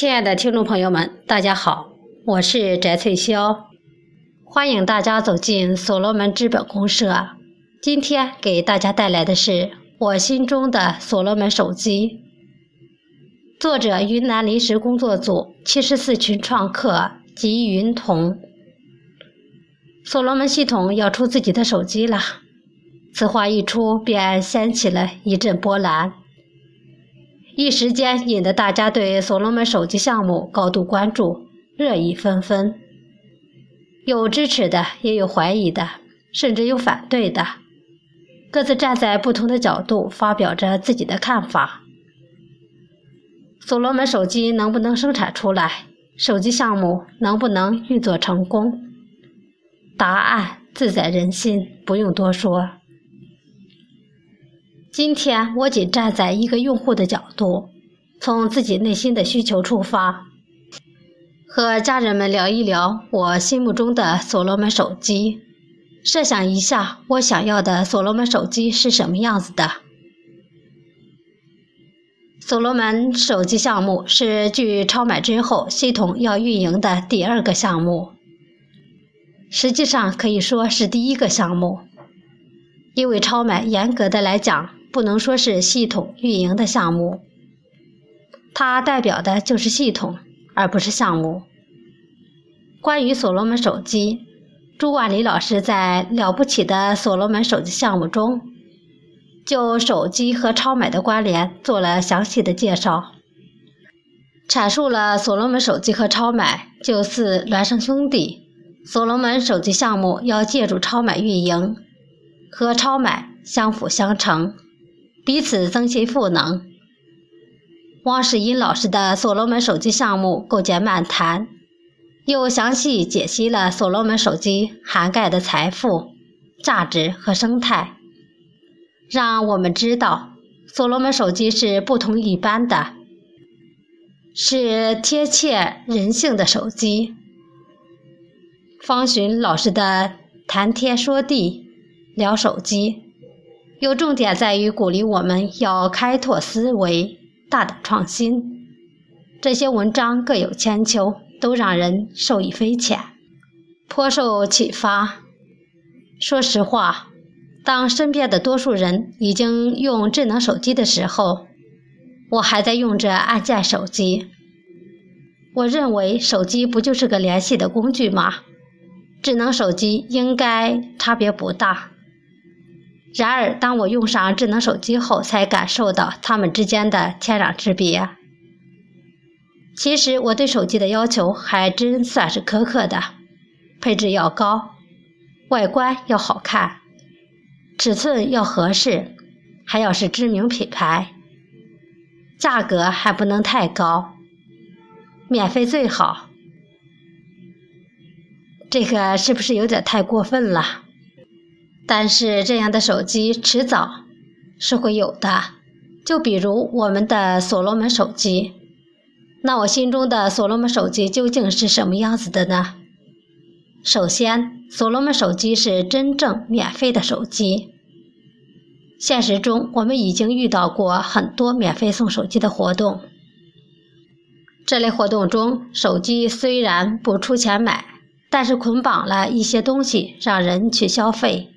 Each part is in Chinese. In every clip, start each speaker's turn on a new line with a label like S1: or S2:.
S1: 亲爱的听众朋友们，大家好，我是翟翠霄，欢迎大家走进所罗门资本公社。今天给大家带来的是我心中的所罗门手机，作者云南临时工作组七十四群创客吉云彤。所罗门系统要出自己的手机了，此话一出，便掀起了一阵波澜。一时间引得大家对所罗门手机项目高度关注，热议纷纷。有支持的，也有怀疑的，甚至有反对的，各自站在不同的角度发表着自己的看法。所罗门手机能不能生产出来？手机项目能不能运作成功？答案自在人心，不用多说。今天我仅站在一个用户的角度，从自己内心的需求出发，和家人们聊一聊我心目中的所罗门手机。设想一下，我想要的所罗门手机是什么样子的？所罗门手机项目是继超买之后系统要运营的第二个项目，实际上可以说是第一个项目，因为超买严格的来讲。不能说是系统运营的项目，它代表的就是系统，而不是项目。关于所罗门手机，朱万里老师在《了不起的所罗门手机项目》中，就手机和超买的关联做了详细的介绍，阐述了所罗门手机和超买就似孪生兄弟，所罗门手机项目要借助超买运营，和超买相辅相成。彼此增信赋能。汪世英老师的所罗门手机项目构建漫谈，又详细解析了所罗门手机涵盖的财富、价值和生态，让我们知道所罗门手机是不同一般的，是贴切人性的手机。方寻老师的谈天说地，聊手机。有重点在于鼓励我们要开拓思维，大胆创新。这些文章各有千秋，都让人受益匪浅，颇受启发。说实话，当身边的多数人已经用智能手机的时候，我还在用着按键手机。我认为手机不就是个联系的工具吗？智能手机应该差别不大。然而，当我用上智能手机后，才感受到它们之间的天壤之别。其实，我对手机的要求还真算是苛刻的：配置要高，外观要好看，尺寸要合适，还要是知名品牌，价格还不能太高，免费最好。这个是不是有点太过分了？但是这样的手机迟早是会有的，就比如我们的所罗门手机。那我心中的所罗门手机究竟是什么样子的呢？首先，所罗门手机是真正免费的手机。现实中，我们已经遇到过很多免费送手机的活动。这类活动中，手机虽然不出钱买，但是捆绑了一些东西让人去消费。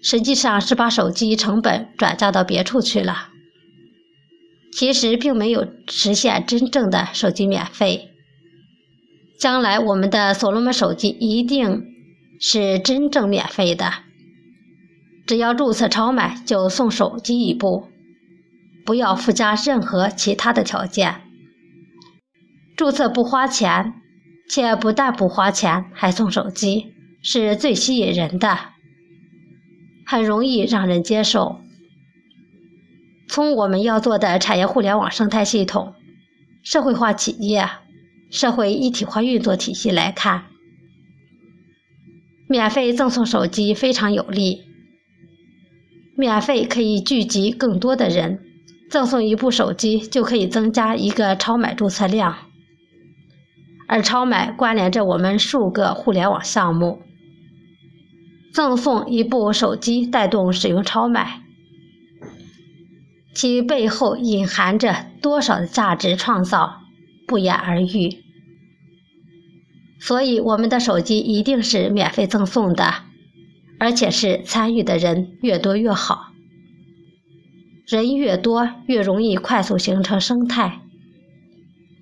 S1: 实际上是把手机成本转嫁到别处去了，其实并没有实现真正的手机免费。将来我们的所罗门手机一定是真正免费的，只要注册超买就送手机一部，不要附加任何其他的条件。注册不花钱，且不但不花钱还送手机，是最吸引人的。很容易让人接受。从我们要做的产业互联网生态系统、社会化企业、社会一体化运作体系来看，免费赠送手机非常有利。免费可以聚集更多的人，赠送一部手机就可以增加一个超买注册量，而超买关联着我们数个互联网项目。赠送一部手机，带动使用超买，其背后隐含着多少的价值创造，不言而喻。所以，我们的手机一定是免费赠送的，而且是参与的人越多越好。人越多，越容易快速形成生态，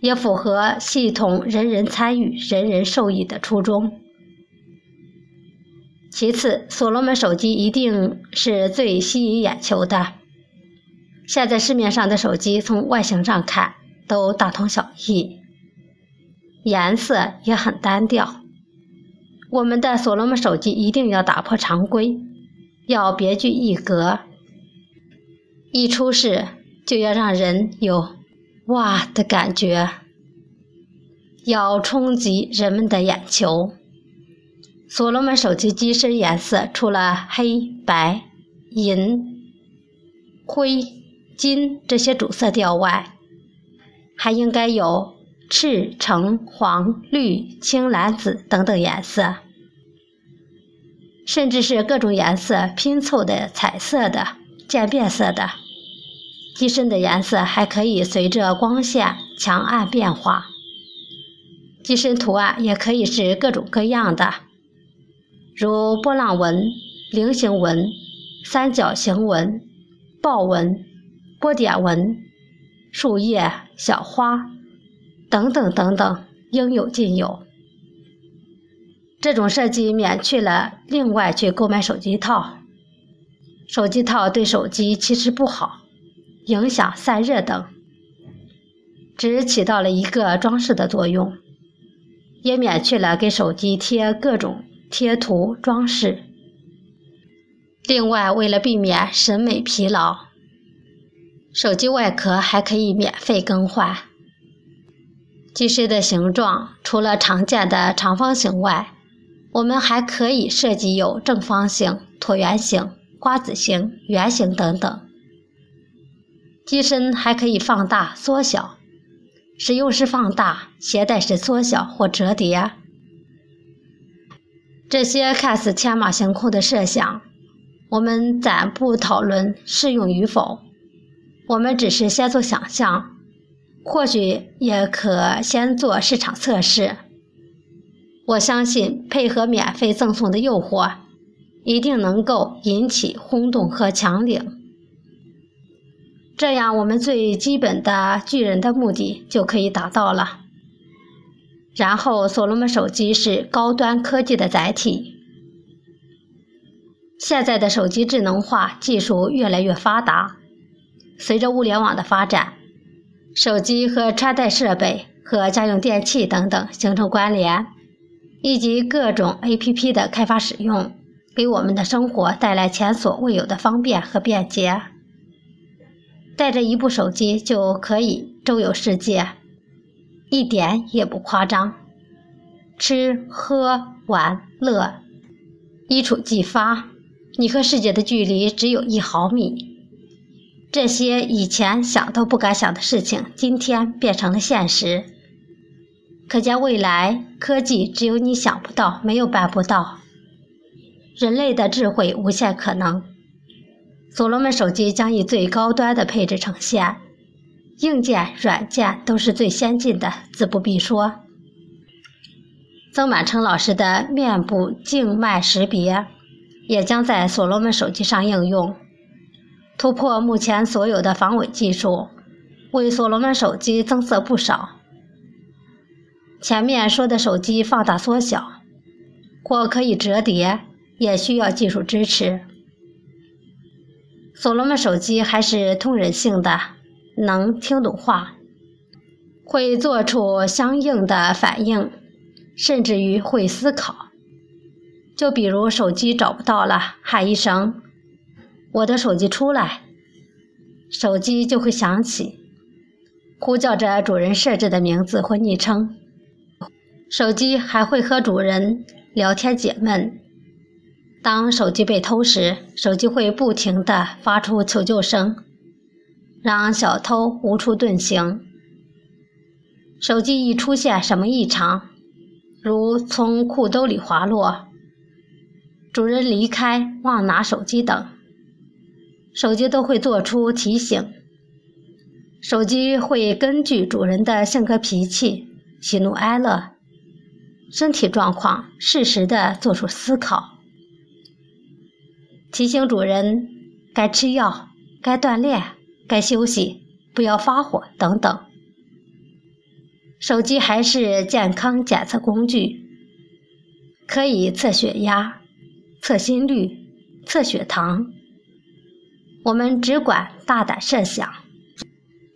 S1: 也符合系统人人参与、人人受益的初衷。其次，所罗门手机一定是最吸引眼球的。现在市面上的手机，从外形上看都大同小异，颜色也很单调。我们的所罗门手机一定要打破常规，要别具一格。一出世就要让人有“哇”的感觉，要冲击人们的眼球。所罗门手机机身颜色除了黑白、银、灰、金这些主色调外，还应该有赤、橙、黄、绿、青、蓝、紫等等颜色，甚至是各种颜色拼凑的彩色的、渐变色的。机身的颜色还可以随着光线强暗变化，机身图案也可以是各种各样的，如波浪纹、菱形纹、三角形纹、豹纹、波点纹、树叶、小花等等等等，应有尽有。这种设计免去了另外去购买手机套，手机套对手机其实不好。影响散热等，只起到了一个装饰的作用，也免去了给手机贴各种贴图装饰。另外，为了避免审美疲劳，手机外壳还可以免费更换。机身的形状除了常见的长方形外，我们还可以设计有正方形、椭圆形、瓜子形、圆形等等。机身还可以放大、缩小，使用时放大，携带时缩小或折叠。这些看似天马行空的设想，我们暂不讨论适用与否。我们只是先做想象，或许也可先做市场测试。我相信，配合免费赠送的诱惑，一定能够引起轰动和抢领。这样，我们最基本的巨人的目的就可以达到了。然后，所罗门手机是高端科技的载体。现在的手机智能化技术越来越发达，随着物联网的发展，手机和穿戴设备和家用电器等等形成关联，以及各种 APP 的开发使用，给我们的生活带来前所未有的方便和便捷。带着一部手机就可以周游世界，一点也不夸张。吃喝玩乐，一触即发，你和世界的距离只有一毫米。这些以前想都不敢想的事情，今天变成了现实。可见未来科技只有你想不到，没有办不到。人类的智慧无限可能。所罗门手机将以最高端的配置呈现，硬件、软件都是最先进的，自不必说。曾满成老师的面部静脉识别也将在所罗门手机上应用，突破目前所有的防伪技术，为所罗门手机增色不少。前面说的手机放大、缩小或可以折叠，也需要技术支持。所罗门手机还是通人性的，能听懂话，会做出相应的反应，甚至于会思考。就比如手机找不到了，喊一声“我的手机出来”，手机就会响起，呼叫着主人设置的名字或昵称。手机还会和主人聊天解闷。当手机被偷时，手机会不停地发出求救声，让小偷无处遁形。手机一出现什么异常，如从裤兜里滑落、主人离开忘拿手机等，手机都会做出提醒。手机会根据主人的性格脾气、喜怒哀乐、身体状况，适时的做出思考，提醒主人该吃药、该锻炼、该休息、不要发火等等。手机还是健康检测工具，可以测血压、测心率、测血糖。我们只管大胆设想。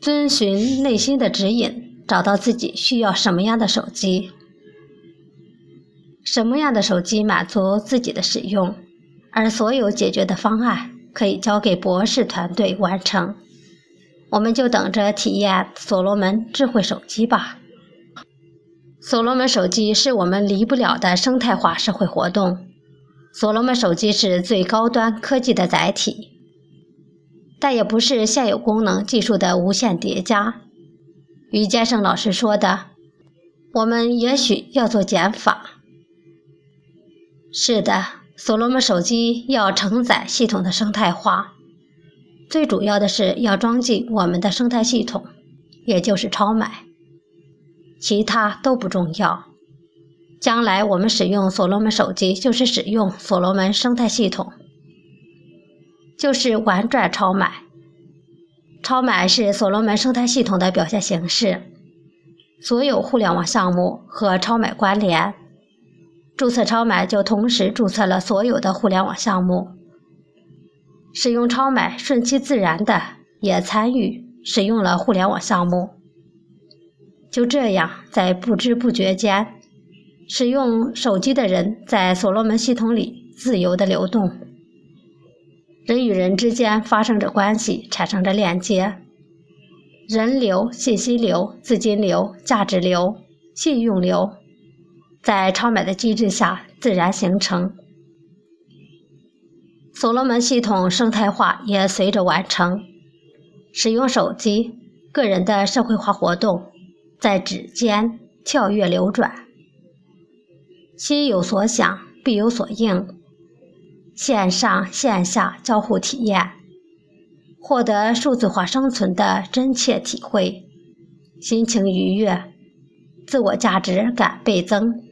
S1: 遵循内心的指引，找到自己需要什么样的手机，什么样的手机满足自己的使用，而所有解决的方案可以交给博士团队完成。我们就等着体验所罗门智慧手机吧。所罗门手机是我们离不了的生态化社会活动。所罗门手机是最高端科技的载体。但也不是现有功能技术的无限叠加。于坚胜老师说的：“我们也许要做减法。”是的，所罗门手机要承载系统的生态化，最主要的是要装进我们的生态系统，也就是超买，其他都不重要。将来我们使用所罗门手机，就是使用所罗门生态系统。就是玩转超买，超买是所罗门生态系统的表现形式。所有互联网项目和超买关联，注册超买就同时注册了所有的互联网项目。使用超买顺其自然的也参与使用了互联网项目。就这样，在不知不觉间，使用手机的人在所罗门系统里自由的流动。人与人之间发生着关系，产生着链接，人流、信息流、资金流、价值流、信用流，在超买的机制下自然形成。所罗门系统生态化也随着完成。使用手机，个人的社会化活动在指尖跳跃流转，心有所想，必有所应。线上线下交互体验，获得数字化生存的真切体会，心情愉悦，自我价值感倍增。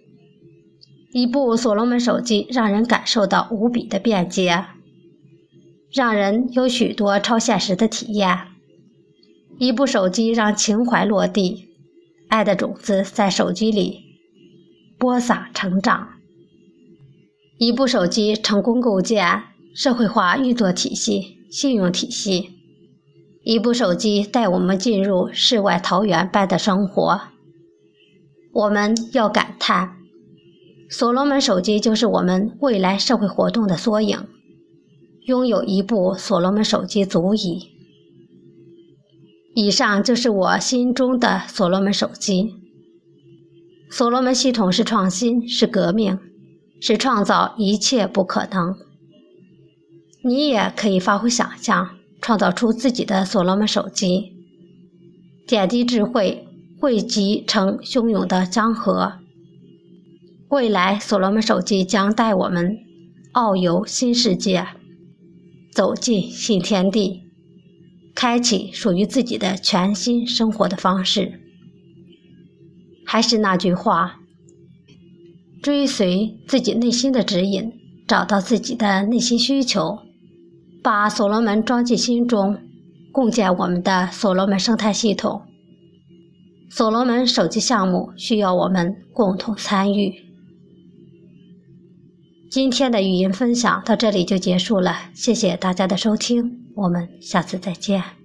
S1: 一部所罗门手机让人感受到无比的便捷，让人有许多超现实的体验。一部手机让情怀落地，爱的种子在手机里播撒成长。一部手机成功构建社会化运作体系、信用体系。一部手机带我们进入世外桃源般的生活。我们要感叹，所罗门手机就是我们未来社会活动的缩影。拥有一部所罗门手机足矣。以上就是我心中的所罗门手机。所罗门系统是创新，是革命。是创造一切不可能。你也可以发挥想象，创造出自己的所罗门手机。点滴智慧汇集成汹涌的江河。未来，所罗门手机将带我们遨游新世界，走进新天地，开启属于自己的全新生活的方式。还是那句话。追随自己内心的指引，找到自己的内心需求，把所罗门装进心中，共建我们的所罗门生态系统。所罗门手机项目需要我们共同参与。今天的语音分享到这里就结束了，谢谢大家的收听，我们下次再见。